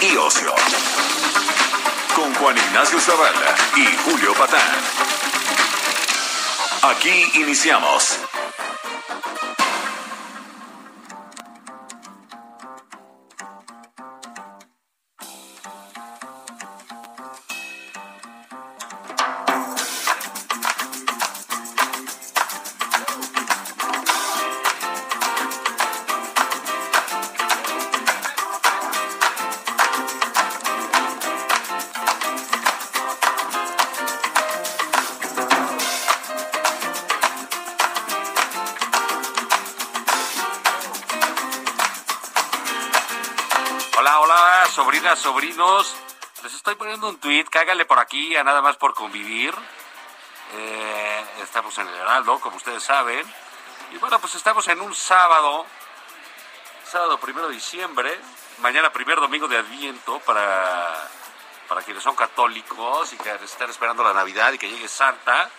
Y ocio. Con Juan Ignacio Zavala y Julio Patán. Aquí iniciamos. Tweet, cágale por aquí a nada más por convivir. Eh, estamos en el Heraldo, como ustedes saben. Y bueno, pues estamos en un sábado, sábado primero de diciembre, mañana primer domingo de Adviento para, para quienes son católicos y que están esperando la Navidad y que llegue Santa.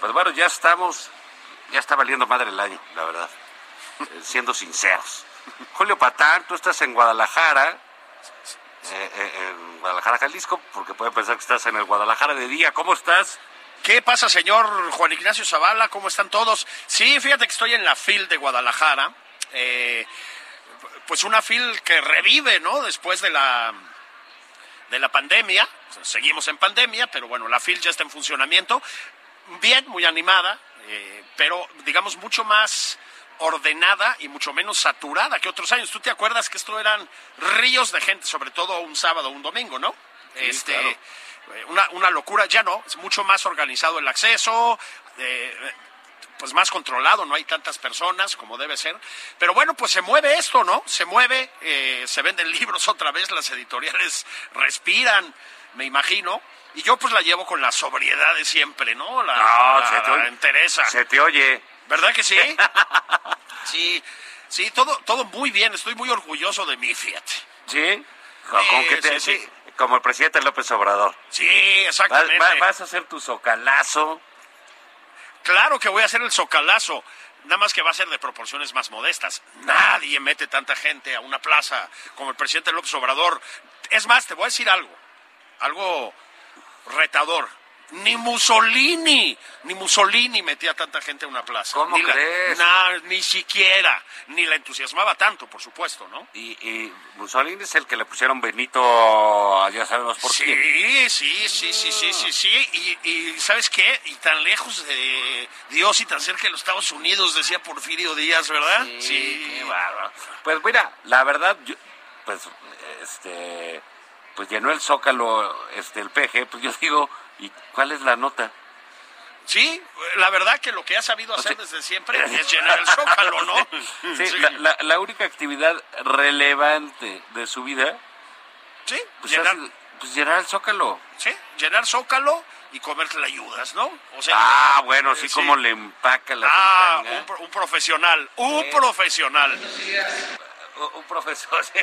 Pues bueno, ya estamos, ya está valiendo madre el año, la verdad, eh, siendo sinceros. Julio Patán, tú estás en Guadalajara, eh, eh, Guadalajara, Jalisco, porque pueden pensar que estás en el Guadalajara de día. ¿Cómo estás? ¿Qué pasa, señor Juan Ignacio Zavala? ¿Cómo están todos? Sí, fíjate que estoy en la FIL de Guadalajara. Eh, pues una FIL que revive, ¿no? Después de la, de la pandemia. Seguimos en pandemia, pero bueno, la FIL ya está en funcionamiento. Bien, muy animada, eh, pero digamos mucho más ordenada y mucho menos saturada que otros años. ¿Tú te acuerdas que esto eran ríos de gente, sobre todo un sábado o un domingo, ¿no? este, claro. eh, una, una locura, ya no, es mucho más organizado el acceso, eh, pues más controlado, no hay tantas personas como debe ser. Pero bueno, pues se mueve esto, ¿no? Se mueve, eh, se venden libros otra vez, las editoriales respiran, me imagino. Y yo pues la llevo con la sobriedad de siempre, ¿no? La, No, la- se te la oye. entereza. Se te oye. ¿Verdad que sí? sí, sí, todo, todo muy bien. Estoy muy orgulloso de mí, fíjate. ¿Sí? Con- con que te- sí, sí. Como el presidente López Obrador. Sí, Vas, exactamente. va- vas a hacer tu socalazo. Claro que voy a hacer el socalazo. Nada más que va a ser de proporciones más modestas. Nadie mete tanta gente a una plaza como el presidente López Obrador. Es más, te voy a decir algo. Algo retador. Ni Mussolini, ni Mussolini metía tanta gente a una plaza. ¿Cómo ni la- crees? na- ni siquiera. Ni la entusiasmaba tanto, por supuesto, ¿no? Y, y Mussolini es el que le pusieron Benito, ya sabemos por sí, quién. sí, sí, sí, sí, sí, sí. Y, y ¿sabes qué? Y tan lejos de Dios y tan cerca de los Estados Unidos, decía Porfirio Díaz, ¿verdad? qué bárbaro. Pues mira, la verdad, yo- pues, este, pues llenó el zócalo, este, el PG, pues yo digo, ¿y cuál es la nota? Sí, la verdad que lo que ha sabido hacer sea- desde siempre es llenar el zócalo, ¿no? Sí, Sí. La, la- la única actividad relevante de su vida, Sí, pues, llenar, es, pues llenar el zócalo. sí, llenar zócalo y comer ayudas, ¿no? O sea, Ah, bueno, sí, sí. como le empaca la Ah, un, pro- un profesional, un Sí. profesional. Un- un profesor, sí,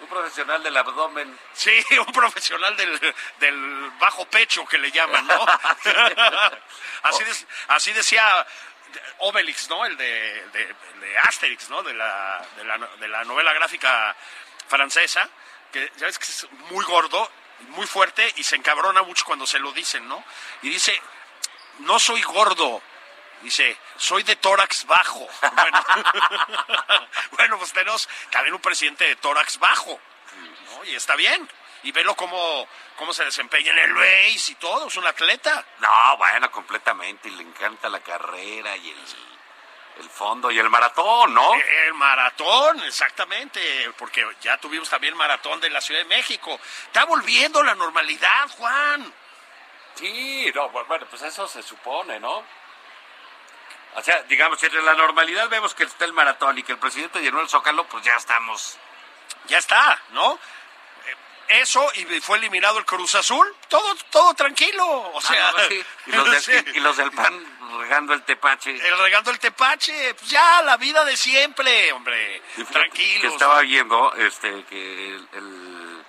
un profesional del abdomen. Sí, un profesional del, del bajo pecho que le llaman, ¿no? así, de- así decía Obelix, ¿no? El de, el de, el de Asterix, ¿no? De la, de, la, de la novela gráfica francesa, que ya ves que es muy gordo, muy fuerte y se encabrona mucho cuando se lo dicen, ¿no? Y dice, no soy gordo. Dice, soy de tórax bajo. Bueno, bueno, pues tenemos también un presidente de tórax bajo. ¿no? Y está bien. Y velo cómo, cómo se desempeña en el base y todo. Es un atleta. No, bueno, completamente. Y le encanta la carrera y el, el fondo y el maratón, ¿no? El maratón, exactamente. Porque ya tuvimos también el maratón de la Ciudad de México. Está volviendo la normalidad, Juan. Sí, no, bueno, pues eso se supone, ¿no? O sea, digamos, si en la normalidad vemos que está el maratón y que el presidente llenó el zócalo, pues ya estamos. Ya está, ¿no? Eh, Eso y fue eliminado el Cruz Azul, todo, todo tranquilo. O sea, Ah, no, sí. y, los del, sí. y los del PAN regando el tepache. el regando el tepache, pues ya la vida de siempre, hombre. Tranquilos. Que estaba viendo este, que el, el,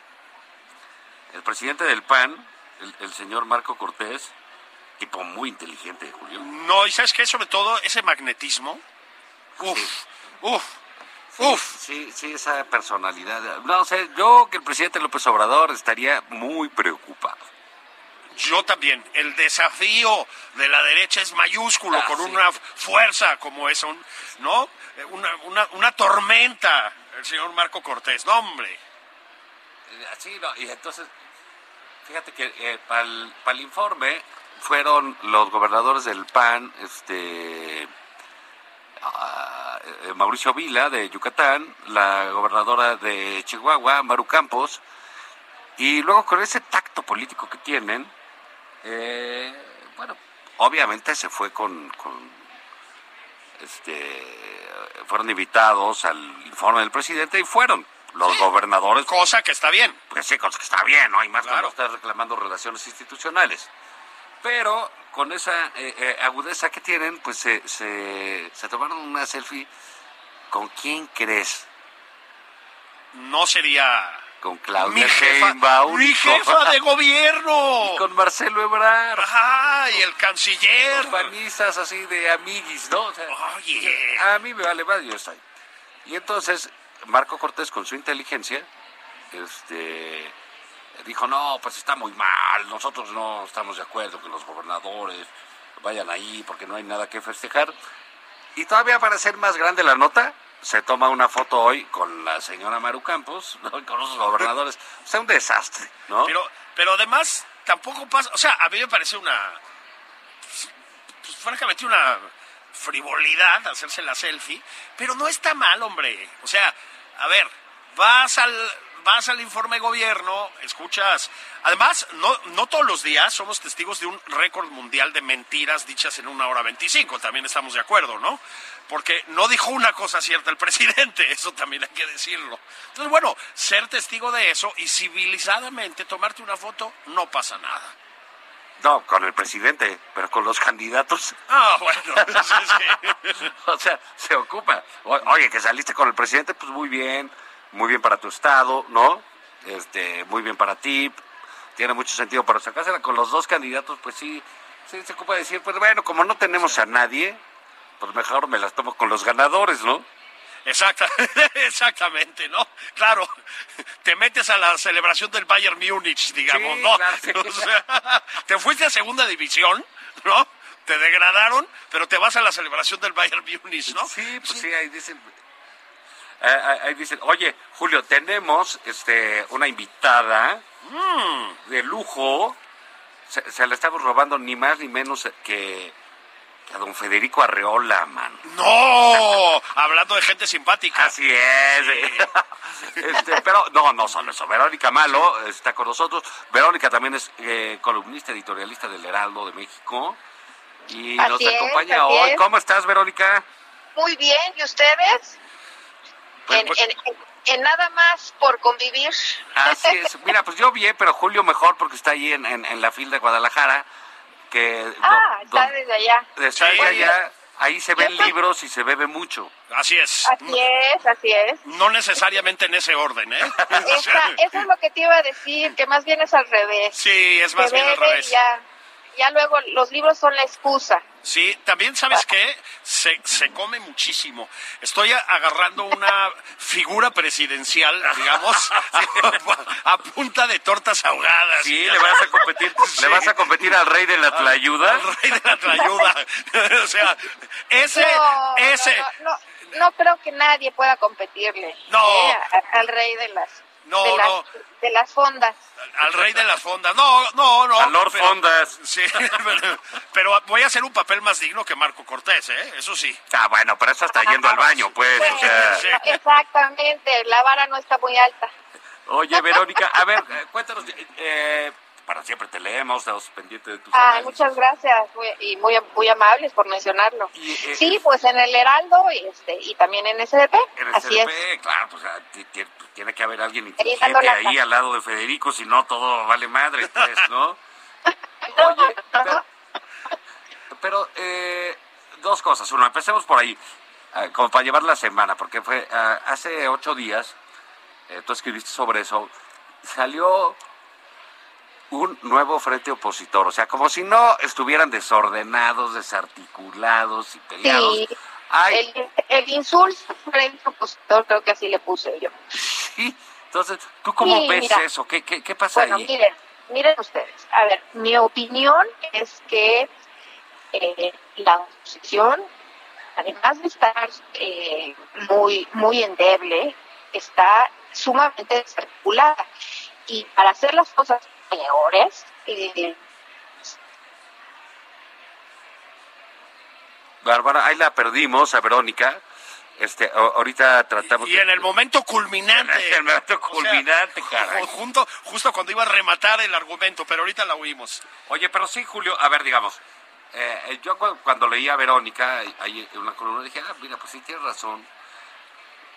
el presidente del PAN, el, el señor Marco Cortés, tipo muy inteligente, Julio. No, y sabes qué, sobre todo ese magnetismo. Uf, uf, uf. Sí, sí, esa personalidad. No, o sea, yo que el presidente López Obrador estaría muy preocupado. Yo también. El desafío de la derecha es mayúsculo, Ah, con sí. una fuerza como es, un, ¿no? Eh, Una, una, una tormenta, el señor Marco Cortés. No, hombre. Eh, Sí, no, y entonces, fíjate que para el, informe fueron los gobernadores del PAN, este eh, Mauricio Vila de Yucatán, la gobernadora de Chihuahua, Maru Campos, y luego con ese tacto político que tienen, eh, bueno, obviamente se fue con, con este fueron invitados al informe del presidente y fueron los gobernadores Cosa que está bien. pues sí, cosa que está bien, ¿no? Hay más Claro. cuando estás reclamando relaciones institucionales. Pero con esa eh, eh, agudeza que tienen, pues se, se, se tomaron una selfie. ¿Con quién crees? No sería Con mi Claudia jefa, Sheinbaum. mi jefa de gobierno. Y con Marcelo Ebrard. Ajá, y el canciller. Los panistas así de amiguis, ¿no? O sea, a mí me vale más, yo estoy. Y entonces, Marco Cortés, con su inteligencia, este dijo, no, pues está muy mal, nosotros no estamos de acuerdo que los gobernadores vayan ahí porque no hay nada que festejar. Y todavía para hacer más grande la nota, se toma una foto hoy con la señora Maru Campos, ¿no? con los gobernadores. O sea, un desastre, ¿no? Pero, pero además, tampoco pasa. O sea, a mí me parece una. Pues, francamente, una frivolidad hacerse la selfie. Pero no está mal, hombre. O sea, a ver, vas al. Vas al informe de gobierno, escuchas. Además, no, no todos los días somos testigos de un récord mundial de mentiras dichas en una hora veinticinco. También estamos de acuerdo, ¿no? Porque no dijo una cosa cierta el presidente, eso también hay que decirlo. Entonces, bueno, ser testigo de eso y civilizadamente tomarte una foto, no pasa nada. No, con el presidente, pero con los candidatos. Ah, bueno, sí, sí. o sea, se ocupa. O- oye, que saliste con el presidente, pues muy bien, muy bien para tu estado, ¿no? Este, muy bien para ti, tiene mucho sentido, pero sacársela con los dos candidatos, pues sí, sí se ocupa de decir, pues bueno, como no tenemos a nadie, pues mejor me las tomo con los ganadores, ¿no? Exacta, exactamente, ¿no? Claro, te metes a la celebración del Bayern Múnich, digamos, Sí, ¿no? claro, sí. O sea, te fuiste a segunda división, ¿no? Te degradaron, pero te vas a la celebración del Bayern Múnich, ¿no? Sí, pues sí, ahí dicen. Eh, ahí- ahí dicen, oye, Julio, tenemos este una invitada Mm. de lujo. Se, se la estamos robando ni más ni menos que, que a don Federico Arreola, man. No, hablando de gente simpática. Así es. Este, pero no, no solo eso. Verónica Malo está con nosotros. Verónica también es eh, columnista editorialista del Heraldo de México. Y nos Así acompaña hoy. es. ¿Cómo estás, Verónica? Muy bien, ¿y ustedes? Pues, en, pues- en- en- nada más por convivir. Así es. Mira, pues yo bien, pero Julio mejor porque está ahí en, en, en la fila de Guadalajara. Que ah, do- está desde allá. está ahí Bueno. allá, ahí se ven libros y se bebe mucho. Así es. Así es, así es. No necesariamente en ese orden, ¿eh? Esa- eso es lo que te iba a decir, que más bien es al revés. Sí, es más Se bien al revés. ya, ya luego los libros son la excusa. Sí, también sabes qué, se, se come muchísimo. Estoy agarrando una figura presidencial, digamos, a punta de tortas ahogadas. Sí, le vas a competir, le vas a competir al rey de la tlayuda. Al rey de la tlayuda. o sea, ese, no, ese, no, no, no, no creo que nadie pueda competirle No. ¿eh? al rey de las, No, de, las no. de las fondas. al rey de la fonda. No, no, no. A Lord pero- Fondas. Sí, pero, pero voy a hacer un papel más digno que Marco Cortés, ¿eh? Eso sí. Ah, bueno, pero eso está yendo al baño, pues. O sea. Sí. Exactamente, la vara no está muy alta. Oye, Verónica, a ver, eh, cuéntanos, eh, para siempre te leemos, estamos pendientes de tus Ay, muchas gracias muy- y muy muy amables por mencionarlo. Y, eh, Sí, pues en el Heraldo y, este, y también en SDP, En así es. CDP, claro, pues ah, ti- ti- tiene que haber alguien inteligente ahí al lado de Federico, si no todo vale madre, pues, ¿no? Oye, pero, eh, dos cosas. Uno, empecemos por ahí, ah, como para llevar la semana, porque fue ah, hace ocho días, eh, tú escribiste sobre eso, salió un nuevo frente opositor, o sea, como si no estuvieran desordenados, desarticulados y peleados. Sí, el, el insulto frente opositor creo que así le puse yo. Sí, entonces, ¿tú cómo Sí, ves mira. eso? ¿Qué, qué, qué pasa Bueno, ahí? miren, miren ustedes. A ver, mi opinión es que eh, la oposición, además de estar eh, muy, muy endeble, está sumamente desarticulada. Y para hacer las cosas peores, eh, Bárbara, ahí la perdimos a Verónica. Este, ahorita tratamos Y en el momento culminante. En el momento O sea, culminante, caray. junto, justo cuando iba a rematar el argumento, pero ahorita la oímos. Oye, pero sí, Julio, a ver, digamos, eh, yo cu- cuando leí a Verónica, ahí en una columna, dije, ah, mira, pues sí, tienes razón.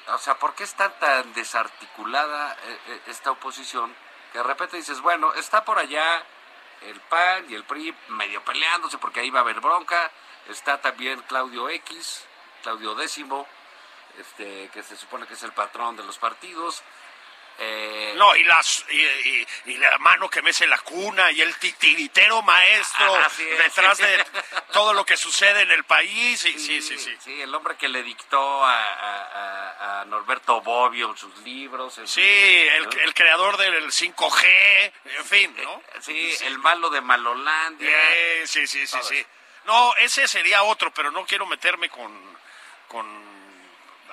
O sea, ¿por qué está tan desarticulada eh, eh, esta oposición? Que de repente dices, bueno, está por allá el PAN y el PRI medio peleándose porque ahí va a haber bronca. Está también Claudio X, Claudio Décimo, este, que se supone que es el patrón de los partidos. Eh, No, y, las, y, y- y la mano que mece la cuna y el titiritero maestro Ah, detrás de todo lo que sucede en el país. Y, sí, sí, sí. Sí, el hombre que le dictó a, a- Norberto Bobbio sus libros. Sí, el, ¿no? el creador del 5G, en fin, ¿no? Sí, el malo de Malolandia. Eh, sí, sí, sí, sí. No, ese sería otro, pero no quiero meterme con, con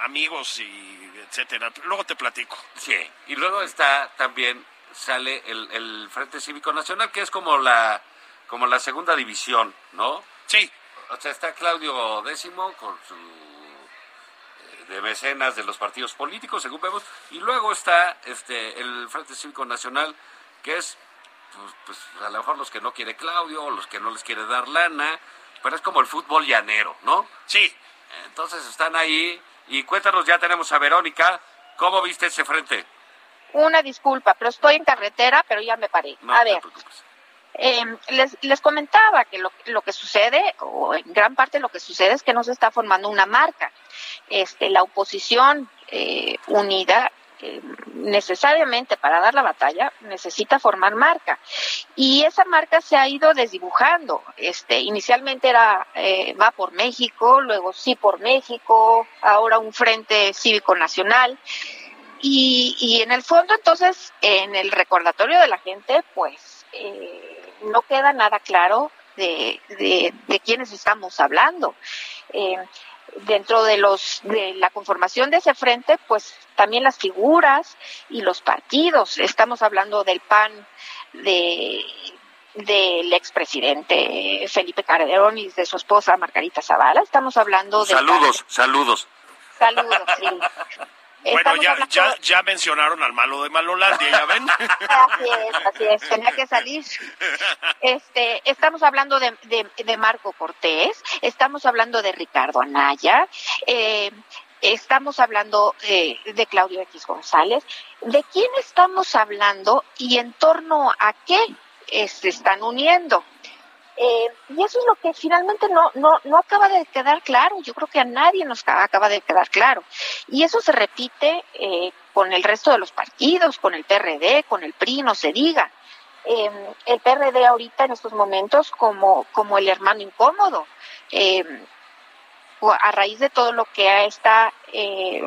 amigos y etcétera. Luego te platico. Sí, y luego está también, sale el, el Frente Cívico Nacional, que es como la, como la segunda división, ¿no? Sí, O sea, está Claudio Décimo con su eh, de mecenas de los partidos políticos, según vemos, y luego está este el Frente Cívico Nacional, que es pues, pues, a lo mejor los que no quiere Claudio, los que no les quiere dar lana, pero es como el fútbol llanero, ¿no? sí. Entonces están ahí, y cuéntanos, ya tenemos a Verónica, ¿cómo viste ese frente? una disculpa, pero estoy en carretera, pero ya me paré. No A ver. Eh, les, les comentaba que lo, lo que sucede, o en gran parte lo que sucede es que no se está formando una marca. Este, la oposición eh, unida, eh, necesariamente para dar la batalla, necesita formar marca. Y esa marca se ha ido desdibujando. Este, inicialmente era eh, va por México, luego sí por México, ahora un frente cívico nacional. Y, y en el fondo, entonces, en el recordatorio de la gente, pues eh, no queda nada claro de, de, de quiénes estamos hablando. Eh, dentro de los de la conformación de ese frente, pues también las figuras y los partidos. Estamos hablando del PAN de del expresidente Felipe Calderón y de su esposa Margarita Zavala. Estamos hablando de Saludos, saludos. saludos. sí. Bueno, ya, hablando- ya, ya mencionaron al malo de Malolandia, ¿ya ven? Así es, así es, tenía que salir. Este, estamos hablando de, de, de Marco Cortés, estamos hablando de Ricardo Anaya, eh, estamos hablando eh, de Claudio X González. ¿De quién estamos hablando y en torno a qué se están uniendo? Eh, y eso es lo que finalmente no, no, no acaba de quedar claro. Yo creo que a nadie nos ca- acaba de quedar claro. Y eso se repite eh, con el resto de los partidos, con el PRD, con el PRI, no se diga. Eh, el PRD ahorita en estos momentos como, como el hermano incómodo. O a raíz de todo lo que está eh,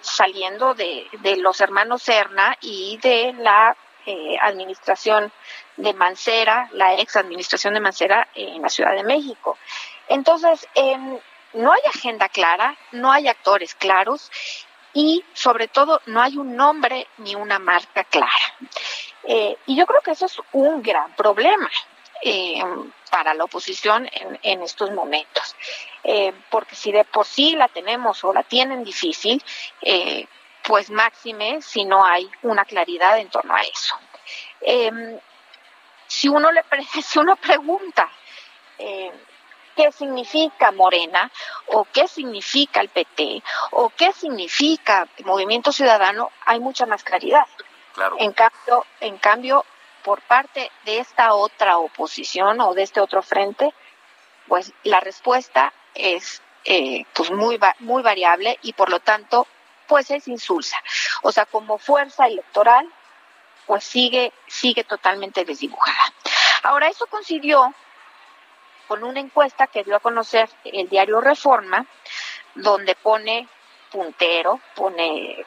saliendo de, de los hermanos Serna y de la eh, administración de Mancera, la ex administración de Mancera en la Ciudad de México. Entonces, em, no hay agenda clara, no hay actores claros y sobre todo no hay un nombre ni una marca clara. Eh, y yo creo que eso es un gran problema eh, para la oposición en, en estos momentos. Eh, porque si de por sí la tenemos o la tienen difícil, eh, pues máxime si no hay una claridad en torno a eso. Eh, si uno le si uno pregunta eh, qué significa Morena o qué significa el PT o qué significa Movimiento Ciudadano, hay mucha más claridad. Claro. En cambio, en cambio, por parte de esta otra oposición o de este otro frente, pues la respuesta es eh, pues muy muy variable y por lo tanto pues es insulsa. O sea, como fuerza electoral, pues sigue sigue totalmente desdibujada. Ahora eso coincidió con una encuesta que dio a conocer el diario Reforma, donde pone puntero, pone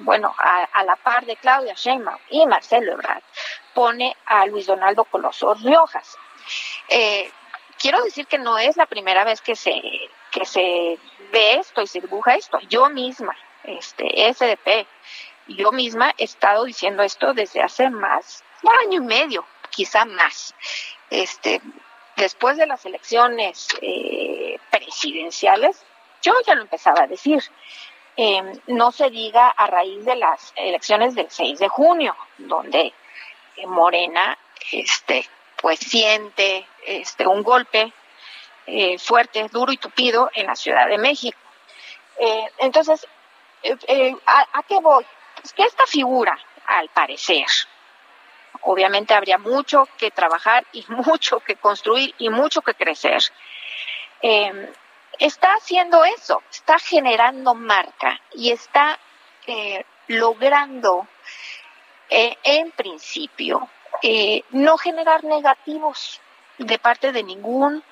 bueno, a, la par de Claudia Sheinbaum y Marcelo Ebrard, pone a Luis Donaldo Coloso Riojas. Eh, quiero decir que no es la primera vez que se que se ve esto y se dibuja esto. Yo misma, este SDP, yo misma he estado diciendo esto desde hace más un año y medio, quizá más. Este, después de las elecciones eh, presidenciales, yo ya lo empezaba a decir. Eh, no se diga a raíz de las elecciones del 6 de junio, donde eh, Morena este, pues siente este, un golpe eh, fuerte, duro y tupido en la Ciudad de México. entonces, ¿a, qué voy? Pues que esta figura, al parecer, obviamente habría mucho que trabajar y mucho que construir y mucho que crecer está haciendo eso, está generando marca y está eh, logrando, eh, en principio, eh, no generar negativos de parte de ningún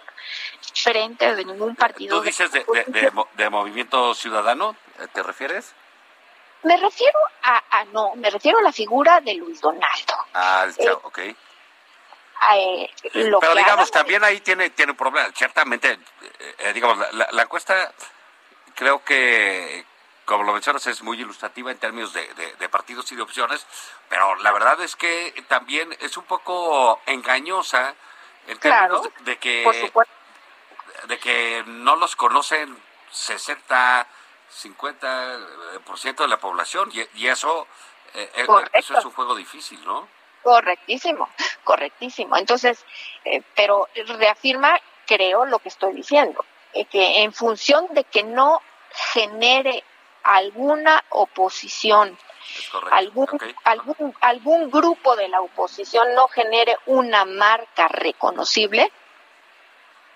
frente, de ningún partido. ¿Tú dices de, de, Movimiento Ciudadano, te refieres? Me refiero a, no, me refiero a la figura de Luis Donaldo. Ah, ok. Eh, Pero digamos, también ahí tiene, tiene un problema. Ciertamente, eh, digamos, la, encuesta creo que, como lo mencionas, es muy ilustrativa en términos de, partidos y de opciones, pero la verdad es que también es un poco engañosa en términos de que de que no los conocen 60, 50% de la población y, eso, eh, eso es un juego difícil, ¿no? Correctísimo, correctísimo. Entonces, eh, pero reafirma, creo, lo que estoy diciendo, eh, que en función de que no genere alguna oposición, algún, algún, algún grupo de la oposición no genere una marca reconocible,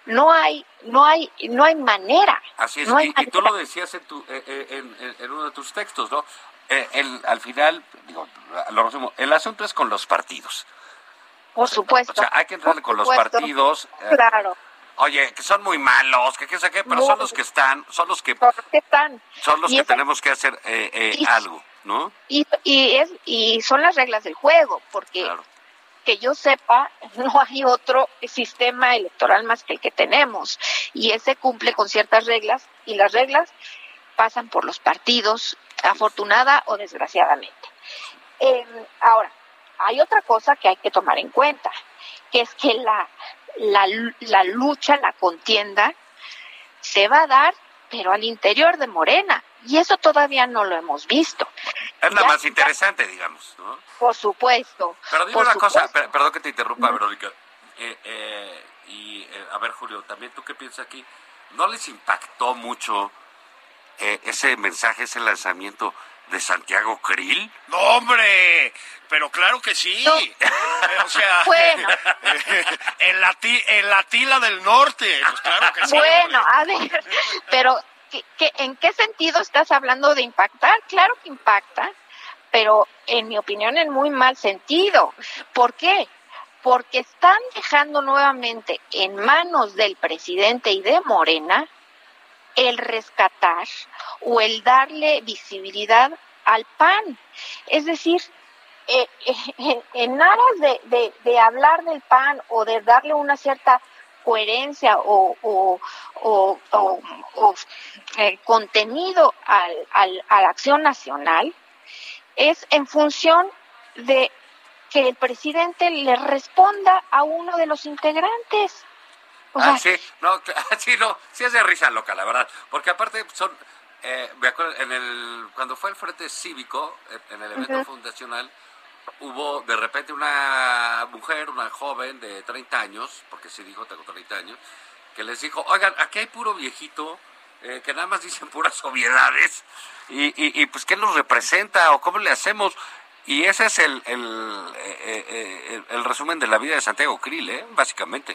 no hay no hay no hay manera así es no y, tú lo decías en, tu, en, en, uno de tus textos no eh, el, al final, digo, lo resumo, el asunto es con los partidos. Por supuesto. O sea, hay que entrarle con los partidos. Eh, claro. Oye, que son muy malos, que qué sé qué, pero son los que están, son los que, están. Son los que tenemos que hacer eh, algo, ¿no? Y, y, es, y son las reglas del juego, porque que yo sepa, no hay otro sistema electoral más que el que tenemos. Y ese cumple con ciertas reglas, y las reglas pasan por los partidos, afortunada o desgraciadamente. Em, ahora, hay otra cosa que hay que tomar en cuenta, que es que la, la, lucha, la contienda, se va a dar, pero al interior de Morena. Y eso todavía no lo hemos visto. Es la más interesante, digamos, ¿no? Por supuesto. Pero dime una cosa, perdón que te interrumpa, Verónica. Eh, eh, y, eh, a ver, Julio, también tú qué piensas aquí. ¿No les impactó mucho eh, ese mensaje, ese lanzamiento de Santiago Krill? No, hombre, pero claro que sí. Eh, o sea, bueno. en, la en la tila del norte, pues claro que sí. Bueno, a ver, pero ¿qué, en qué sentido estás hablando de impactar? Claro que impacta, pero en mi opinión en muy mal sentido. ¿Por qué? Porque están dejando nuevamente en manos del presidente y de Morena el rescatar o el darle visibilidad al PAN. Es decir, eh, en, aras de, hablar del PAN o de darle una cierta coherencia o, eh, contenido al, a la acción nacional, es en función de que el presidente le responda a uno de los integrantes ah, sí, no, sí, no, sí es de risa loca, la verdad. Porque aparte son, eh, me acuerdo, en el, cuando fue el Frente Cívico, en el evento fundacional, hubo de repente una mujer, una joven de 30 años, porque sí dijo, tengo 30 años, que les dijo, oigan, aquí hay puro viejito, eh, que nada más dicen puras obviedades, y, y, pues ¿qué nos representa o cómo le hacemos? Y ese es el, el, eh, eh, el, resumen de la vida de Santiago Krill, ¿eh? básicamente.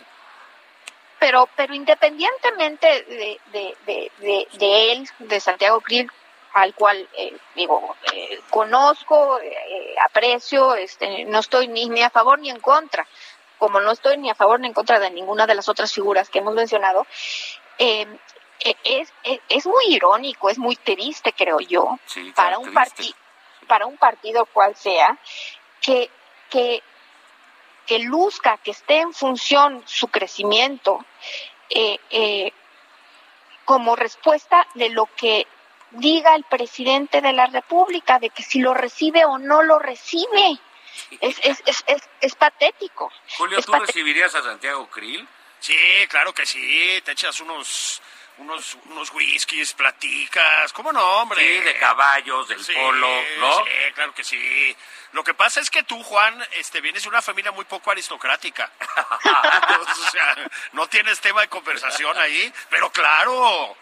Pero, pero independientemente de, de, de, de él, de Santiago Krill, al cual eh, digo eh, conozco eh, aprecio este no estoy ni, ni a favor ni en contra como no estoy ni a favor ni en contra de ninguna de las otras figuras que hemos mencionado es, es, es, muy irónico es muy triste creo yo para un partido para un partido cual sea que que que luzca que esté en función su crecimiento como respuesta de lo que diga el presidente de la República de que si lo recibe o no lo recibe. Es, es, es, es, es patético. Julio, ¿tú recibirías a Santiago Krill? Sí, claro que sí. Te echas unos unos, unos whiskies, platicas, ¿cómo no, hombre? Sí, de caballos, del polo, ¿no? Sí, claro que sí. Lo que pasa es que tú, Juan, este, vienes de una familia muy poco aristocrática. o sea, no tienes tema de conversación ahí, pero claro.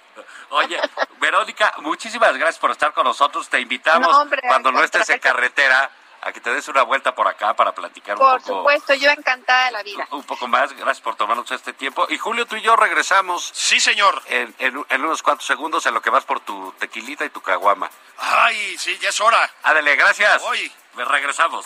Oye, Verónica, muchísimas gracias por estar con nosotros. Te invitamos cuando no estés en carretera a que te des una vuelta por acá para platicar un poco. Por supuesto, yo encantada de la vida. Un poco más, gracias por tomarnos este tiempo. Y Julio, tú y yo regresamos. Sí, señor. En, en, unos cuantos segundos en lo que vas por tu tequilita y tu caguama. Ay, sí, ya es hora. Ándale, gracias. Hoy. Regresamos.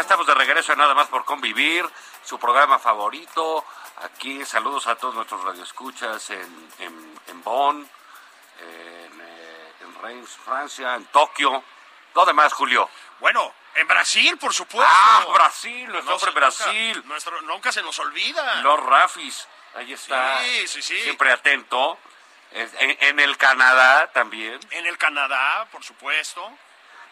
Ya estamos de regreso Nada más por convivir, su programa favorito. Aquí saludos a todos nuestros radioescuchas en, en, en Bonn, en, eh, en Reims, Francia, en Tokio. ¿Dónde más, Julio? Bueno, en Brasil, por supuesto. Ah, Brasil, nuestro hombre Brasil. Nunca, nuestro, nunca se nos olvida. Los Rafis, ahí está. Sí, sí, sí. Siempre atento. En, en, el Canadá también. En el Canadá, por supuesto.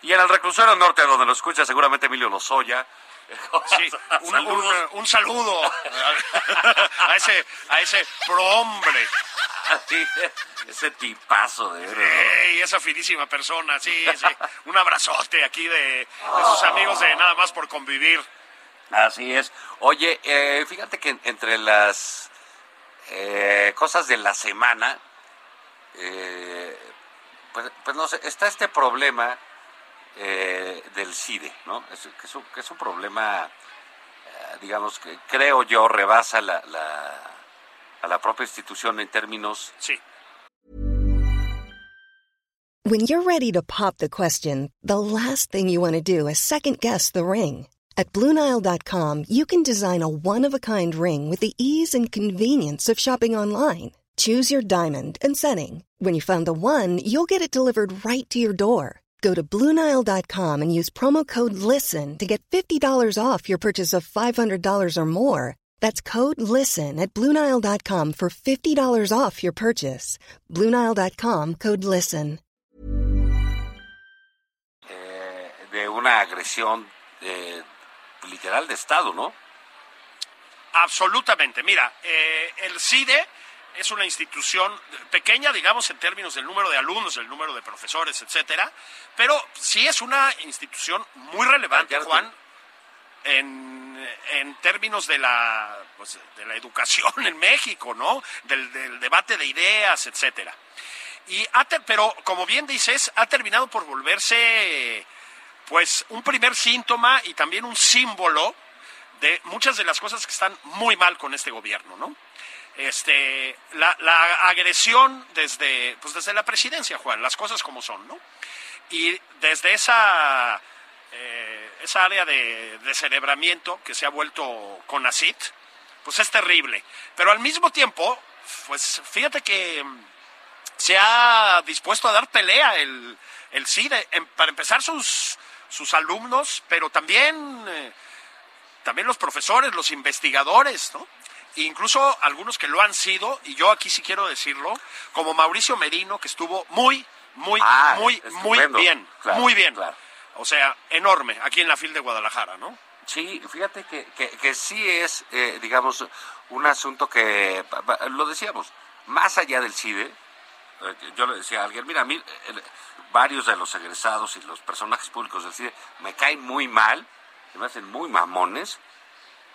Y en el reclusero norte, donde lo escucha seguramente Emilio Lozoya. Sí, un, un, un, saludo a ese, a ese prohombre. Sí, ese tipazo de sí, esa finísima persona, sí, sí. Un abrazote aquí de, de sus amigos de Nada más por convivir. Así es. Oye, eh, fíjate que entre las eh, cosas de la semana, eh, pues, pues no sé, está este problema eh, del CIDE, ¿no? Es, que, es un, que es un problema, eh, digamos, que creo yo rebasa la, la, a la propia institución en términos... Sí. When you're ready to pop the question, the last thing you want to do is second guess the ring. At BlueNile.com, you can design a one-of-a-kind ring with the ease and convenience of shopping online. Choose your diamond and setting. When you find the one, you'll get it delivered right to your door. Go to Bluenile.com and use promo code LISTEN to get $50 off your purchase of $500 or more. That's code LISTEN at Bluenile.com for $50 off your purchase. Bluenile.com code LISTEN. Eh, de una agresión eh, literal de Estado, ¿no? Absolutamente. Mira, eh, el CIDE es una institución pequeña, digamos, en términos del número de alumnos, el número de profesores, etcétera, pero sí es una institución muy relevante, Juan, en, en, términos de la, pues, de la educación en México, ¿no? Del, del, debate de ideas, etcétera. Y ha ter- pero como bien dices, ha terminado por volverse pues un primer síntoma y también un símbolo de muchas de las cosas que están muy mal con este gobierno, ¿no? Este, la, la agresión desde, pues desde la presidencia, Juan, las cosas como son, ¿no? Y desde esa, eh, esa área de descerebramiento que se ha vuelto con ACID, pues es terrible. Pero al mismo tiempo, pues fíjate que mm, se ha dispuesto a dar pelea el, el CIDE, para empezar sus, sus alumnos, pero también, eh, también los profesores, los investigadores, ¿no? Incluso algunos que lo han sido, y yo aquí sí quiero decirlo, como Mauricio Merino, que estuvo muy, muy, Ah, muy, muy bien, Claro, muy bien. claro. O sea, enorme, aquí en la FIL de Guadalajara, ¿no? Sí, fíjate que, que, que sí es, eh, digamos, un asunto que, lo decíamos, más allá del CIDE, eh, yo le decía a alguien, mira, a mí eh, varios de los egresados y los personajes públicos del CIDE me caen muy mal, me hacen muy mamones,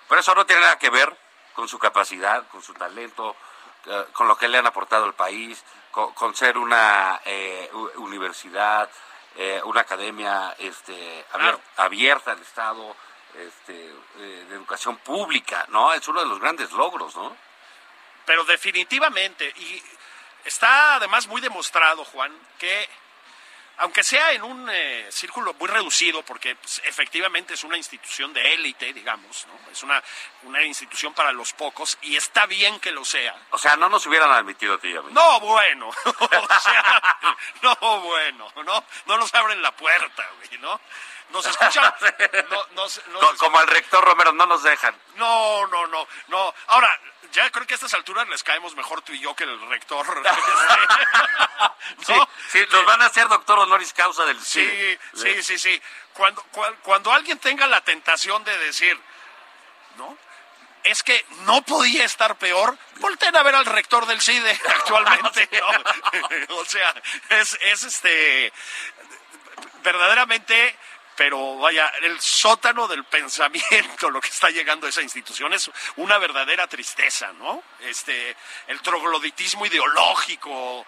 pero eso no tiene nada que ver con su capacidad, con su talento, eh, con lo que le han aportado al país, con, con ser una eh, universidad, eh, una academia este, abier- Claro. abierta al Estado, este, eh, de educación pública, ¿no? Es uno de los grandes logros, ¿no? Pero definitivamente, y está además muy demostrado, Juan, que aunque sea en un eh, círculo muy reducido, porque pues, efectivamente es una institución de élite, digamos, ¿no? es una, una institución para los pocos, y está bien que lo sea. O sea, no nos hubieran admitido a ti y a mí. No, bueno, o sea, no, bueno, no, no nos abren la puerta, güey, ¿no? Nos escuchan, no, nos- nos Co- Como al rector Romero, no nos dejan. no, no, no, no. Ahora, ya creo que a estas alturas les caemos mejor tú y yo que el rector. Sí, Sí, nos van a hacer doctor honoris causa del Sí, CIDE. sí, sí, sí. Cuando, cual- cuando alguien tenga la tentación de decir, ¿no? Es que no podía estar peor, volteen a ver al rector del CIDE actualmente, ¿no? o sea, es, es este verdaderamente, pero vaya, el sótano del pensamiento, lo que está llegando a esa institución es una verdadera tristeza, ¿no? Este, el trogloditismo ideológico,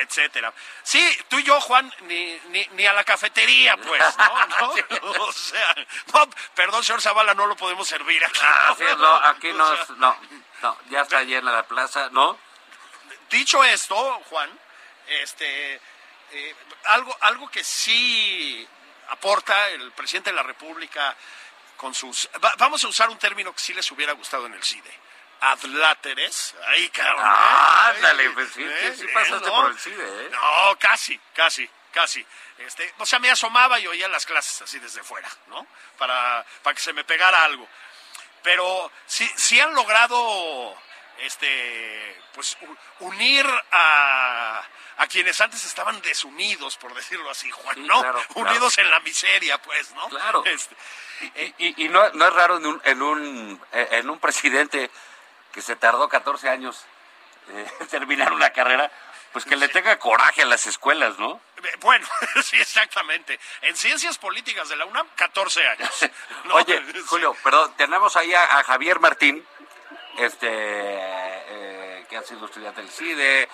etcétera. Sí, tú y yo, Juan, ni, ni, ni a la cafetería, pues, ¿no? ¿No? O sea, no, perdón, señor Zavala, no lo podemos servir aquí. Ah, sí, no, aquí no, sea, no, no, ya está llena la plaza, ¿no? dicho esto, Juan, este, eh, algo, algo que sí aporta el presidente de la República con sus... va- vamos a usar un término que sí les hubiera gustado en el CIDE. Adláteres. Ay, cabrón. Ah, ¿eh? ándale, pues sí, ¿eh? sí, sí pasaste ¿no? por el CIDE, ¿eh? No, casi, casi, casi. Este, o sea, me asomaba y oía las clases así desde fuera, ¿no? Para, para que se me pegara algo. Pero sí, sí han logrado este pues unir a, a quienes antes estaban desunidos, por decirlo así, Juan, ¿no? claro. Unidos en la miseria, pues, ¿no? Claro. Este, Y, y- y no, no es raro en un, en, un, eh, en un presidente que se tardó 14 años eh, terminar una carrera, pues que le tenga coraje a las escuelas, ¿no? eh, bueno, sí, exactamente. En ciencias políticas de la UNAM, 14 años. ¿no? Oye, Sí. Julio, perdón, tenemos ahí a, a Javier Martín, este, eh, que ha sido estudiante del CIDE, eh,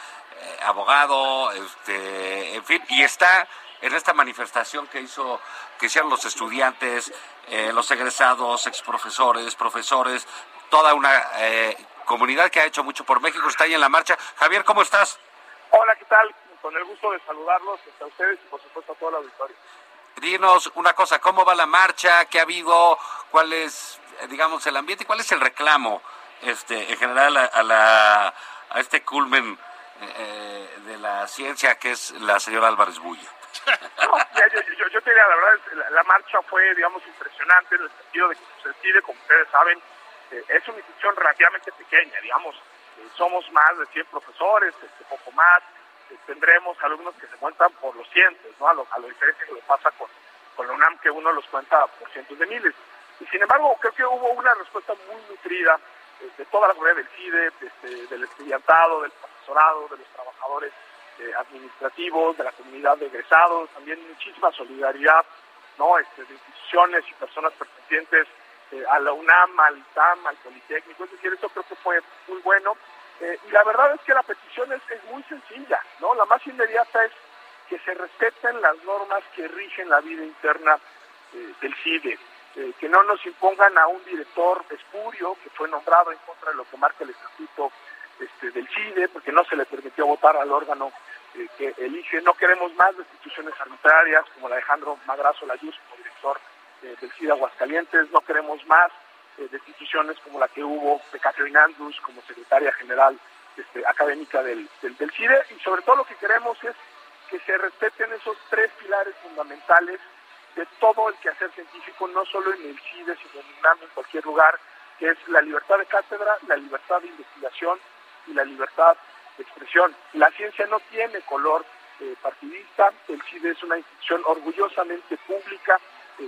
abogado, este, en fin, y está en esta manifestación que hizo, que hicieron los estudiantes, eh, los egresados, exprofesores, profesores, toda una eh, comunidad que ha hecho mucho por México, está ahí en la marcha. Javier, ¿cómo estás? Hola, ¿qué tal? Con el gusto de saludarlos a ustedes y por supuesto a toda la auditorio. Dinos una cosa, ¿cómo va la marcha? ¿Qué ha habido? ¿Cuál es, eh, digamos, el ambiente? ¿Cuál es el reclamo, este, en general, a, a la, a este culmen eh, de la ciencia que es la señora Álvarez Bulla? No, ya, yo, yo, yo te diría, la verdad, la, la marcha fue, digamos, impresionante en el sentido de que pues, el CIDE, como ustedes saben, eh, es una institución relativamente pequeña, digamos, eh, somos más de 100 profesores, este, poco más, eh, tendremos alumnos que se cuentan por los cientos, ¿no? A lo, a lo diferente que le pasa con, con la UNAM, que uno los cuenta por cientos de miles. Y sin embargo, creo que hubo una respuesta muy nutrida de toda la comunidad del CIDE, este, del estudiantado, del profesorado, de los trabajadores administrativos, de la comunidad de egresados, también muchísima solidaridad, ¿no? Este, de instituciones y personas pertenecientes eh, a la UNAM, al ITAM, al Politécnico, es decir, eso creo que fue muy bueno. Eh, y la verdad es que la petición es, es muy sencilla, ¿no? La más inmediata es que se respeten las normas que rigen la vida interna eh, del CIDE, que no nos impongan a un director espurio que fue nombrado en contra de lo que marca el estatuto este, del CIDE, porque no se le permitió votar al órgano que elige. No queremos más destituciones arbitrarias como la de Alejandro Madrazo Layuz como director del CIDE Aguascalientes, no queremos más destituciones como la que hubo de Catherine Andrews como secretaria general este, académica del, del, del CIDE, y sobre todo lo que queremos es que se respeten esos tres pilares fundamentales de todo el quehacer científico, no solo en el CIDE, sino en UNAM, en cualquier lugar, que es la libertad de cátedra, la libertad de investigación y la libertad de expresión. La ciencia no tiene color eh, partidista, el CIDE es una institución orgullosamente pública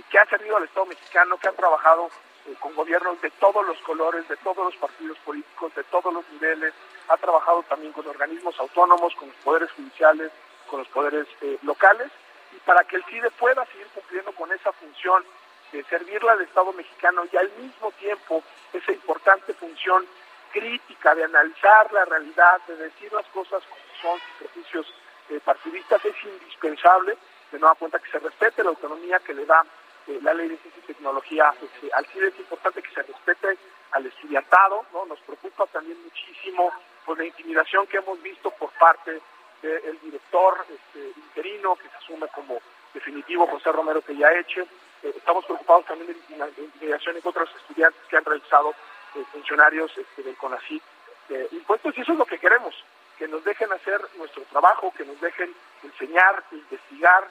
que ha servido al Estado mexicano, que ha trabajado eh, con gobiernos de todos los colores, de todos los partidos políticos, de todos los niveles, ha trabajado también con organismos autónomos, con los poderes judiciales, con los poderes eh, locales. Y para que el CIDE pueda seguir cumpliendo con esa función de servirle al Estado mexicano y al mismo tiempo esa importante función crítica de analizar la realidad, de decir las cosas como son, sus prejuicios eh, partidistas, es indispensable, de nueva cuenta, que se respete la autonomía que le da eh, la ley de ciencia y tecnología este, al CIDE, es importante que se respete al estudiantado, ¿no? Nos preocupa también muchísimo pues, la intimidación que hemos visto por parte el director este, interino que se asume como definitivo, José Romero que ya hecho. Eh, estamos preocupados también de intimidación en otros estudiantes que han realizado eh, funcionarios este, del CONACYT eh, impuestos y eso es lo que queremos, que nos dejen hacer nuestro trabajo, que nos dejen enseñar, investigar,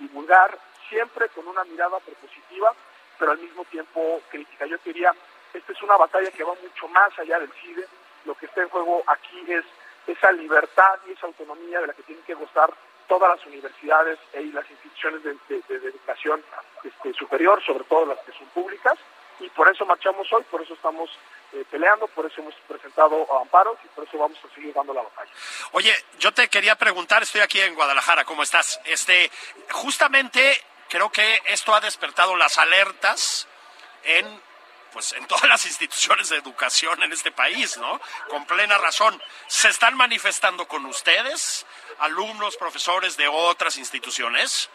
divulgar, siempre con una mirada propositiva, pero al mismo tiempo crítica. Yo diría, esta es una batalla que va mucho más allá del CIDE, lo que está en juego aquí es esa libertad y esa autonomía de la que tienen que gozar todas las universidades y las instituciones de, educación este, superior, sobre todo las que son públicas, y por eso marchamos hoy, por eso estamos eh, peleando, por eso hemos presentado amparos y por eso vamos a seguir dando la batalla. Oye, yo te quería preguntar, estoy aquí en Guadalajara, ¿cómo estás? Este, justamente creo que esto ha despertado las alertas en pues en todas las instituciones de educación en este país, ¿no? Con plena razón. ¿Se están manifestando con ustedes, alumnos, profesores de otras instituciones?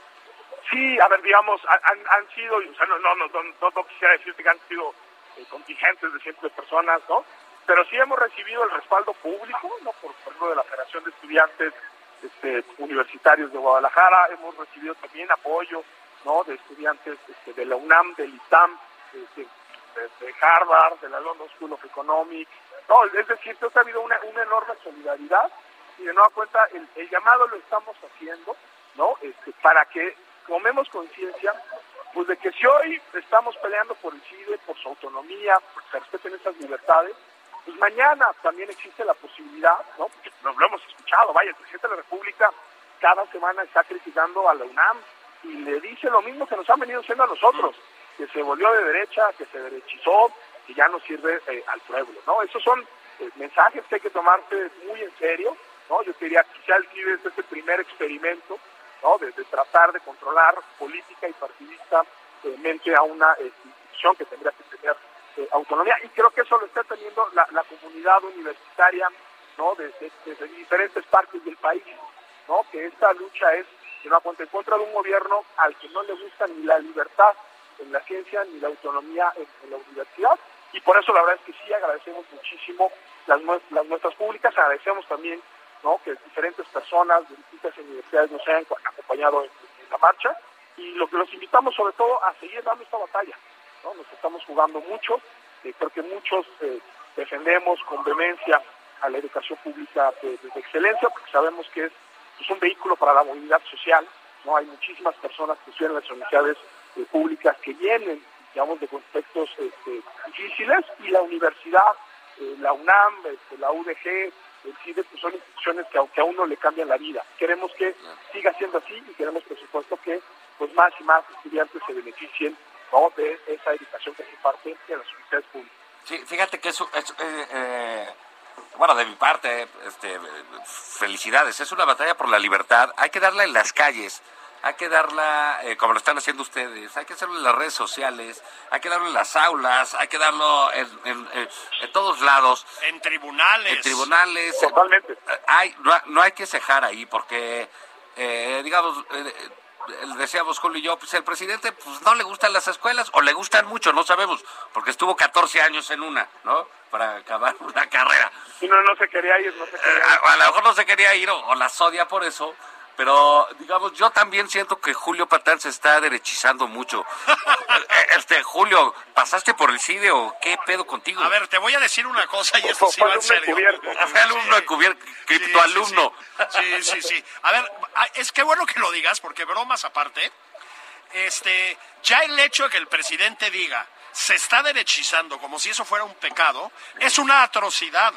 Sí, a ver, digamos, han, han sido, o sea, no, no, no, no, quisiera decirte que han sido eh, contingentes de cientos de personas, ¿no? Pero sí hemos recibido el respaldo público, ¿no? Por ejemplo, de la Federación de Estudiantes este, Universitarios de Guadalajara, hemos recibido también apoyo, ¿no? De estudiantes este, de la UNAM, del ITAM, este, de, Harvard, de la London School of Economics. No, es decir, ha habido una, enorme solidaridad y de nueva cuenta el, llamado lo estamos haciendo, ¿no? Este, para que tomemos conciencia, pues de que si hoy estamos peleando por el CIDE, por su autonomía, por que respeten esas libertades, pues mañana también existe la posibilidad, ¿no? Porque lo hemos escuchado, vaya, el presidente de la República cada semana está criticando a la UNAM y le dice lo mismo que nos han venido haciendo a nosotros que se volvió de derecha, que se derechizó, que ya no sirve eh, al pueblo, ¿no? Esos son eh, mensajes que hay que tomarse muy en serio, ¿no? Yo diría quizá el CIDE es este primer experimento, ¿no? De, tratar de controlar política y partidistamente a una eh, institución que tendría que tener autonomía, y creo que eso lo está teniendo la, comunidad universitaria, ¿no? Desde, diferentes partes del país, ¿no? Que esta lucha es, que no en contra de un gobierno al que no le gusta ni la libertad en la ciencia ni la autonomía en, la universidad. Y por eso la verdad es que sí agradecemos muchísimo las, las muestras públicas, agradecemos también que diferentes personas de distintas universidades nos hayan acompañado en, la marcha. Y lo que los invitamos sobre todo a seguir dando esta batalla, ¿no? nos estamos jugando mucho, eh, creo que muchos eh, defendemos con vehemencia a la educación pública de, excelencia porque sabemos que es pues, un vehículo para la movilidad social, no hay muchísimas personas que estudian en las universidades eh, públicas que vienen, digamos, de contextos este, difíciles y la universidad, eh, la UNAM, este, la UDG, el CIDE, pues son instituciones que aunque a uno le cambian la vida. Queremos que siga siendo así y queremos, por supuesto, que pues más y más estudiantes se beneficien de esa educación que se parte en las universidades públicas. Sí, fíjate que eso, es, eh, bueno, de mi parte, este, felicidades. Es una batalla por la libertad. Hay que darle en las calles hay que darla, eh, como lo están haciendo ustedes, hay que hacerlo en las redes sociales, hay que darlo en las aulas, hay que darlo en, en- en- en todos lados, En tribunales. en tribunales. Totalmente. Hay, no, no hay que cejar ahí, porque, eh, digamos, eh, eh, decíamos Julio y yo, pues el presidente pues no le gustan las escuelas, o le gustan mucho, no sabemos, porque estuvo 14 años en una, ¿no? Para acabar una carrera. Y no, no se quería ir, no se Eh, quería ir. a, a lo mejor no se quería ir o, o las odia por eso, pero digamos, yo también siento que Julio Patán se está derechizando mucho. Eh, este, Julio, ¿pasaste por el CIDE o qué pedo contigo? A ver, te voy a decir una cosa y esto sí va en alumno serio. Fue alumno encubierto, criptoalumno. Sí, sí, sí, sí. A ver, ah, es que bueno que lo digas, porque bromas aparte, este, ya el hecho de que el presidente diga se está derechizando como si eso fuera un pecado, es una atrocidad.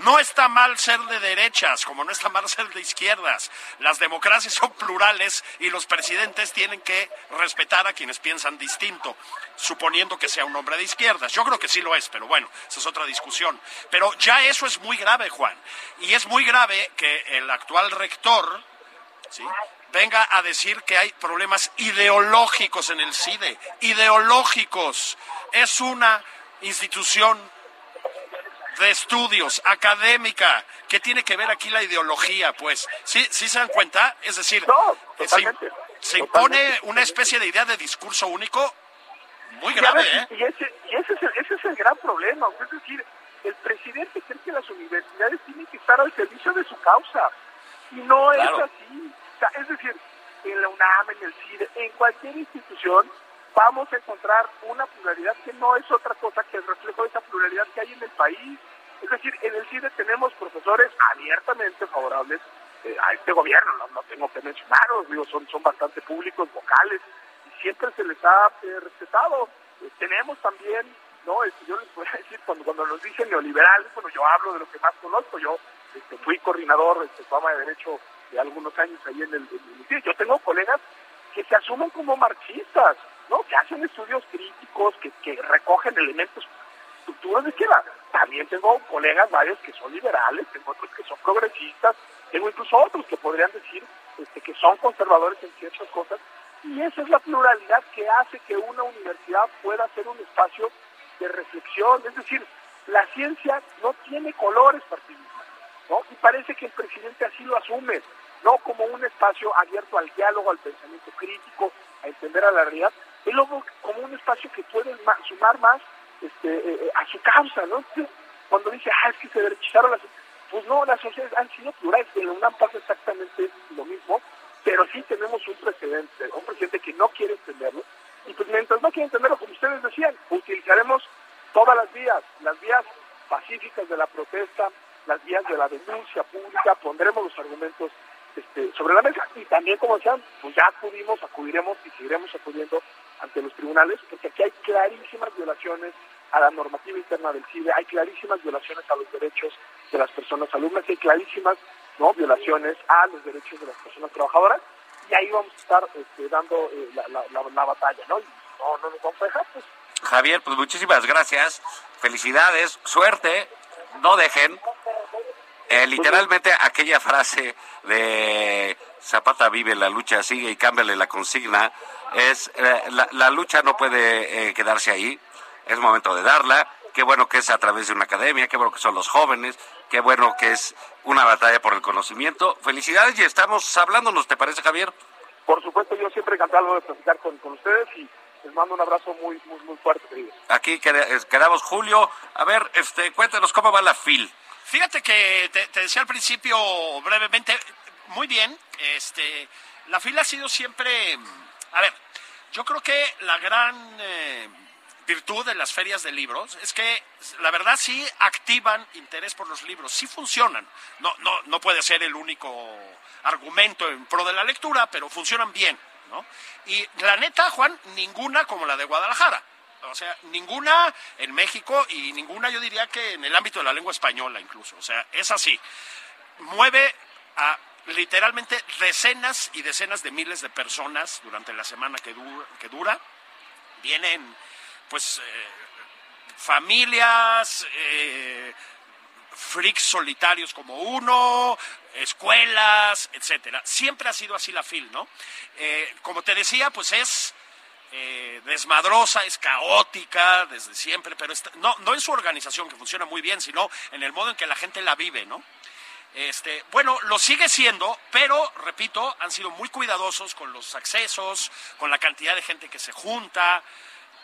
No está mal ser de derechas, como no está mal ser de izquierdas. Las democracias son plurales y los presidentes tienen que respetar a quienes piensan distinto, suponiendo que sea un hombre de izquierdas. Yo creo que sí lo es, pero bueno, esa es otra discusión. Pero ya eso es muy grave, Juan. Y es muy grave que el actual rector, venga a decir que hay problemas ideológicos en el CIDE. Ideológicos. Es una institución de estudios, académica, que tiene que ver aquí la ideología, pues. ¿Sí, sí se dan cuenta? Es decir, No, se, impone una especie de idea de discurso único muy grave, ¿eh? y ese, y ese, es el, ese es el gran problema. Es decir, el presidente cree que las universidades tienen que estar al servicio de su causa. Y no Claro. es así. O sea, es decir, en la UNAM, en el CIDE, en cualquier institución, vamos a encontrar una pluralidad que no es otra cosa que el reflejo de esa pluralidad que hay en el país. Es decir, en el CIDE tenemos profesores abiertamente favorables eh, a este gobierno, no, no tengo que mencionarlos, digo, son, son bastante públicos, vocales, y siempre se les ha eh, respetado. Eh, tenemos también, ¿no? Este, yo les voy a decir, cuando, cuando nos dicen neoliberales, bueno, yo hablo de lo que más conozco, yo este, fui coordinador este, Fama de Derecho de algunos años ahí en el, en el CIDE. Yo tengo colegas que se asumen como marxistas, ¿no? Que hacen estudios críticos, que, recogen elementos, estructuras de izquierda. También tengo colegas varios que son liberales, tengo otros que son progresistas, tengo incluso otros que podrían decir este, que son conservadores en ciertas cosas. Y esa es la pluralidad que hace que una universidad pueda ser un espacio de reflexión. Es decir, la ciencia no tiene colores partidistas, ¿no? Y parece que el presidente así lo asume, no como un espacio abierto al diálogo, al pensamiento crítico, a entender a la realidad, y luego como un espacio que puede ma- sumar más este, eh, eh, a su causa, ¿no? Cuando dice, ah, es que se derechizaron las... Pues no, las sociedades han sido plurales, en la UNAM pasa exactamente lo mismo, pero sí tenemos un precedente, un presidente que no quiere entenderlo, y pues mientras no quiere entenderlo, como ustedes decían, utilizaremos todas las vías, las vías pacíficas de la protesta, las vías de la denuncia pública, pondremos los argumentos este, sobre la mesa y también, como decían, pues ya acudimos, acudiremos y seguiremos acudiendo ante los tribunales, porque aquí hay clarísimas violaciones a la normativa interna del CIDE, hay clarísimas violaciones a los derechos de las personas alumnas, hay clarísimas ¿no? violaciones a los derechos de las personas trabajadoras, y ahí vamos a estar este, dando eh, la, la- la- la batalla, ¿no? Y no, no nos vamos a dejar, pues Javier, pues muchísimas gracias. Felicidades, suerte, no dejen. Eh, literalmente aquella frase de Zapata vive, la lucha sigue y cámbiale la consigna, es eh, la, la lucha no puede eh, quedarse ahí, es momento de darla. Qué bueno que es a través de una academia, qué bueno que son los jóvenes, qué bueno que es una batalla por el conocimiento. Felicidades y estamos hablándonos, ¿te parece Javier? Por supuesto, yo siempre encantado de platicar con, con ustedes y les mando un abrazo muy, muy, muy fuerte, queridos. Aquí eh, quedamos Julio. A ver, este, cuéntanos cómo va la FIL. Fíjate que te, decía al principio brevemente, muy bien, este, la fila ha sido siempre, a ver, yo creo que la gran eh, virtud de las ferias de libros es que la verdad sí activan interés por los libros, sí funcionan. No, no, no puede ser el único argumento en pro de la lectura, pero funcionan bien, ¿no? Y la neta, Juan, ninguna como la de Guadalajara. O sea, ninguna en México y ninguna yo diría que en el ámbito de la lengua española incluso. O sea, es así. Mueve a literalmente decenas y decenas de miles de personas durante la semana que dura. Que dura. Vienen, pues, eh, familias, eh, freaks solitarios como uno, escuelas, etcétera. Siempre ha sido así la FIL, ¿no? Eh, como te decía, pues es eh, desmadrosa, es caótica desde siempre, pero no, no en su organización, que funciona muy bien, sino en el modo en que la gente la vive, ¿no? Este, bueno, lo sigue siendo, pero repito, han sido muy cuidadosos con los accesos, con la cantidad de gente que se junta,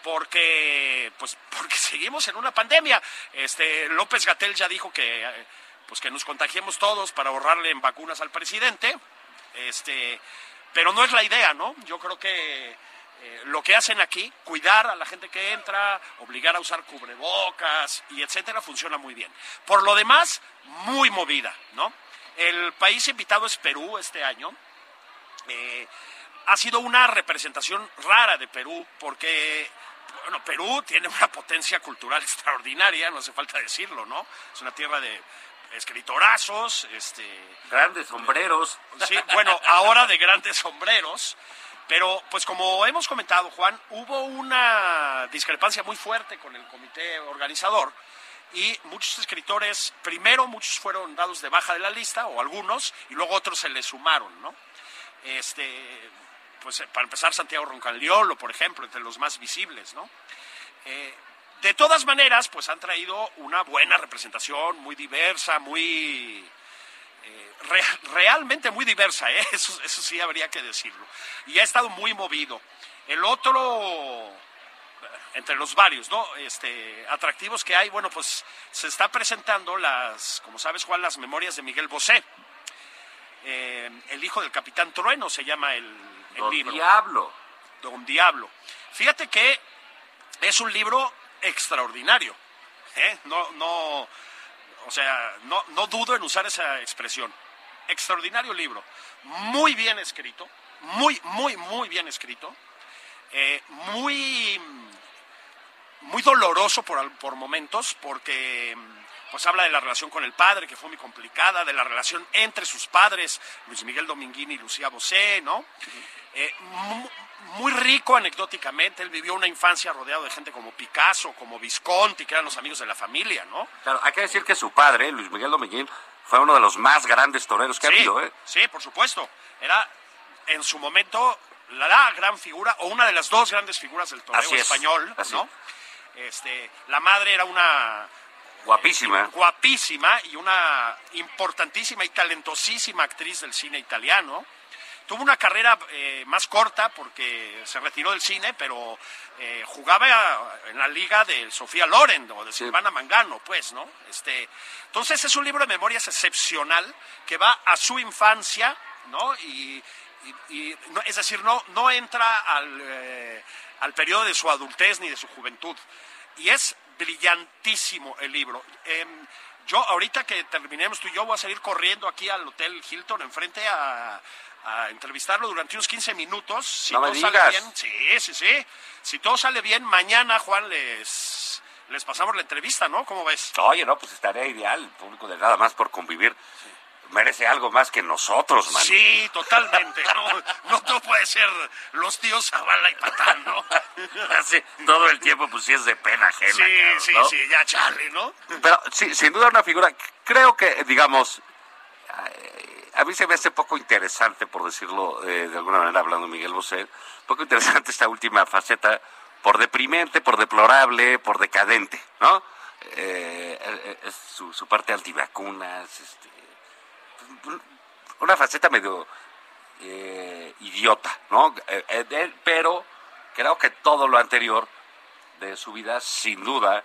porque pues porque seguimos en una pandemia. Este López Gatel ya dijo que pues que nos contagiemos todos para ahorrarle en vacunas al presidente. Este, pero no es la idea, ¿no? Yo creo que eh, lo que hacen aquí, cuidar a la gente que entra, obligar a usar cubrebocas y etcétera, funciona muy bien. Por lo demás, muy movida, ¿no? El país invitado es Perú este año. Eh, ha sido una representación rara de Perú porque bueno, Perú tiene una potencia cultural extraordinaria, no hace falta decirlo, ¿no? Es una tierra de escritorazos, este grandes sombreros. Sí, bueno, ahora de grandes sombreros. Pero, pues como hemos comentado, Juan, hubo una discrepancia muy fuerte con el comité organizador y muchos escritores, primero muchos fueron dados de baja de la lista, o algunos, y luego otros se les sumaron, ¿no? Este, pues para empezar, Santiago Roncaliolo, por ejemplo, entre los más visibles, ¿no? Eh, de todas maneras, pues han traído una buena representación, muy diversa, muy eh, realmente muy diversa, ¿eh? eso, eso sí habría que decirlo. Y ha estado muy movido. El otro, entre los varios ¿no? este, atractivos que hay, bueno, pues se está presentando las, como sabes Juan, las memorias de Miguel Bosé. Eh, el hijo del capitán Trueno se llama el, el Don libro. Diablo. Don Diablo. Fíjate que es un libro extraordinario. ¿eh? No, o sea, no dudo en usar esa expresión. Extraordinario libro. Muy bien escrito. Muy, muy, muy bien escrito. Eh, muy, muy doloroso por, por momentos, porque pues habla de la relación con el padre, que fue muy complicada, de la relación entre sus padres, Luis Miguel Dominguín y Lucía Bosé, ¿no? Eh, mu- muy rico anecdóticamente, él vivió una infancia rodeado de gente como Picasso, como Visconti, que eran los amigos de la familia, ¿no? Claro, hay que decir que su padre, Luis Miguel Dominguín, fue uno de los más grandes toreros que ha habido, ¿eh? sí, por supuesto. Era en su momento la, la gran figura, o una de las dos grandes figuras del es, español. ¿no? Este, la madre era una Guapísima. guapísima y una importantísima y talentosísima actriz del cine italiano. Tuvo una carrera eh, más corta porque se retiró del cine, pero eh, jugaba en la liga de Sofía Loren o de Silvana Mangano, pues, ¿no? Este, entonces es un libro de memorias excepcional que va a su infancia, ¿no? Y, y- y no- es decir, no, no entra al, eh, al periodo de su adultez ni de su juventud. Y es brillantísimo el libro. Em, yo ahorita que terminemos tú y yo voy a salir corriendo aquí al Hotel Hilton enfrente a, a entrevistarlo durante unos 15 minutos. Si No me todo sale digas. bien, sí, sí, sí. Si todo sale bien, mañana, Juan, les, les pasamos la entrevista, ¿no? ¿Cómo ves? Oye, no, pues estaría ideal. El público de nada más por convivir merece algo más que nosotros, man. Sí, totalmente. No, no todo puede ser los tíos Zavala y Patán, ¿no? Así, todo el tiempo, pues sí es de pena ajena. Sí, cabrón, sí, ¿no? sí, ya chale, ¿no? Pero sí, sin duda una figura, creo que, digamos, eh, a mí se me hace poco interesante, por decirlo eh, de alguna manera, hablando Miguel Bosé, poco interesante esta última faceta, por deprimente, por deplorable, por decadente, ¿no? Eh, eh, su, su parte antivacunas, este, una faceta medio eh, idiota, ¿no? Eh, eh, pero creo que todo lo anterior de su vida, sin duda,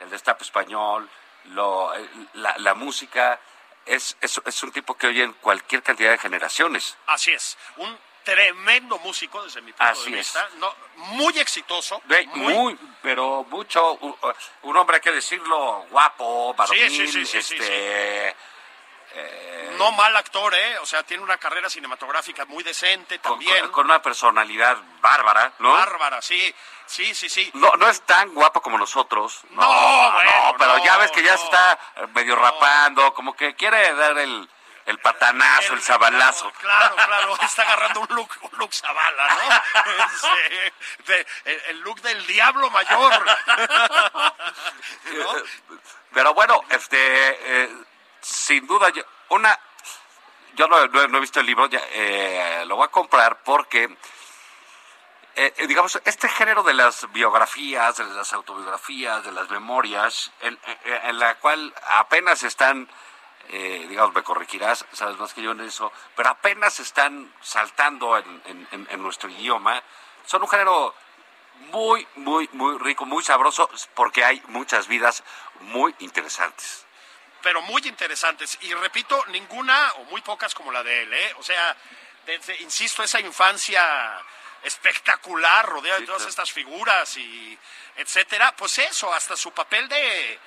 el destape español, lo, la, la música, es, es, es un tipo que oye en cualquier cantidad de generaciones. Así es, un tremendo músico desde mi punto Así de es. vista, no, muy exitoso, muy, Muy, pero mucho, un hombre, hay que decirlo, guapo, varonil, Sí, sí, sí, sí, este, no mal actor, ¿eh? O sea, tiene una carrera cinematográfica muy decente también, con- con una personalidad bárbara, ¿no? bárbara, sí, sí, sí, sí. No, no es tan guapo como nosotros. No, bueno, pero no, ya ves que ya no. se está medio rapando, como que quiere dar el, el patanazo, el, sabalazo. Claro, claro, está agarrando un look, un look Zavala, ¿no? De- el, el look del diablo mayor. ¿No? Pero bueno, este, eh, sin duda, yo, una, yo no, no- he visto el libro, ya, eh, lo voy a comprar porque, eh, eh, digamos, este género de las biografías, de las autobiografías, de las memorias, en, en la cual apenas están, eh, digamos, me corregirás, sabes más que yo en eso, pero apenas están saltando en- en nuestro idioma, son un género muy, muy, muy rico, muy sabroso, porque hay muchas vidas muy interesantes. Pero muy interesantes. Y repito, ninguna o muy pocas como la de él, ¿eh? O sea, desde, insisto, esa infancia espectacular, rodeada Sí, de todas claro. estas figuras y etcétera, pues eso, hasta su papel de...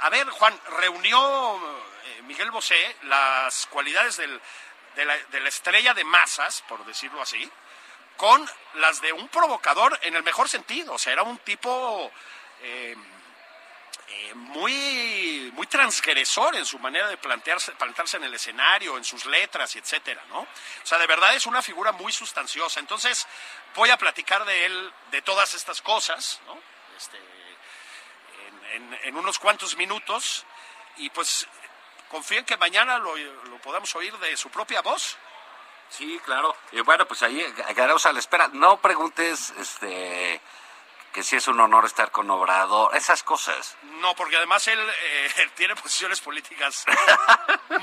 A ver, Juan, reunió eh, Miguel Bosé las cualidades del- de, la, de la estrella de masas, por decirlo así, con las de un provocador en el mejor sentido. O sea, era un tipo... eh, eh, muy, muy transgresor en su manera de plantearse, plantarse en el escenario, en sus letras y etcétera, ¿no? O sea, de verdad es una figura muy sustanciosa. Entonces, voy a platicar de él, de todas estas cosas, ¿no? Este, en, unos cuantos minutos. Y pues, confío en que mañana lo, lo podamos oír de su propia voz. Sí, claro. Y bueno, pues ahí quedaremos a la espera. No preguntes, este, que si es un honor estar con Obrador, esas cosas. No, porque además él eh, tiene posiciones políticas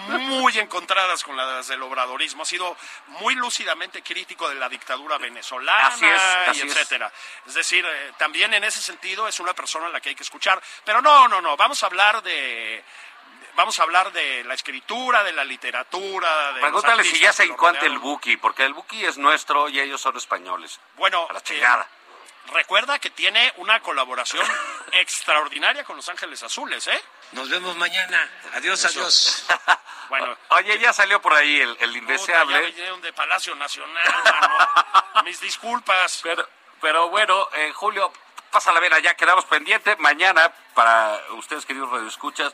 muy encontradas con las del obradorismo. Ha sido muy lúcidamente crítico de la dictadura venezolana Así es, así y etcétera. Es, decir, eh, también en ese sentido es una persona a la que hay que escuchar. Pero no, no, no. Vamos a hablar de vamos a hablar de la escritura, de la literatura. De Pregúntale si ya se encuentra el. Buki, porque el Buki es nuestro y ellos son españoles. Bueno, A la eh, chingada. Recuerda que tiene una colaboración extraordinaria con Los Ángeles Azules, ¿eh? Nos vemos mañana. Adiós, adiós. Bueno, Oye, ya salió por ahí el, el Puta, ya indeseable. vinieron de Palacio Nacional, mano. Mis disculpas. Pero, pero bueno, eh, Julio, pásala bien allá, quedamos pendientes. Mañana, para ustedes, queridos radioescuchas,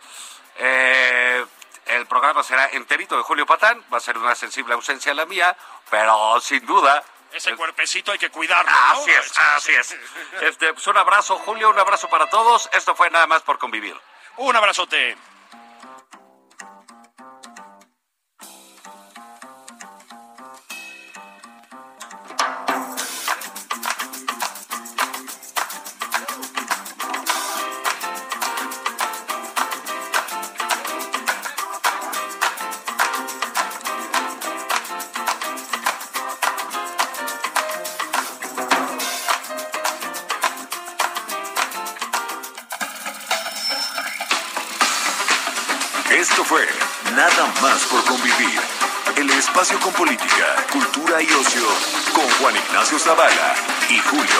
eh, el programa será enterito de Julio Patán. Va a ser una sensible ausencia la mía, pero sin duda. Ese cuerpecito hay que cuidarlo, ¿no? Así es, así es. Este, pues un abrazo, Julio, un abrazo para todos. Esto fue nada más por convivir. Un abrazote. Zavala y Julio.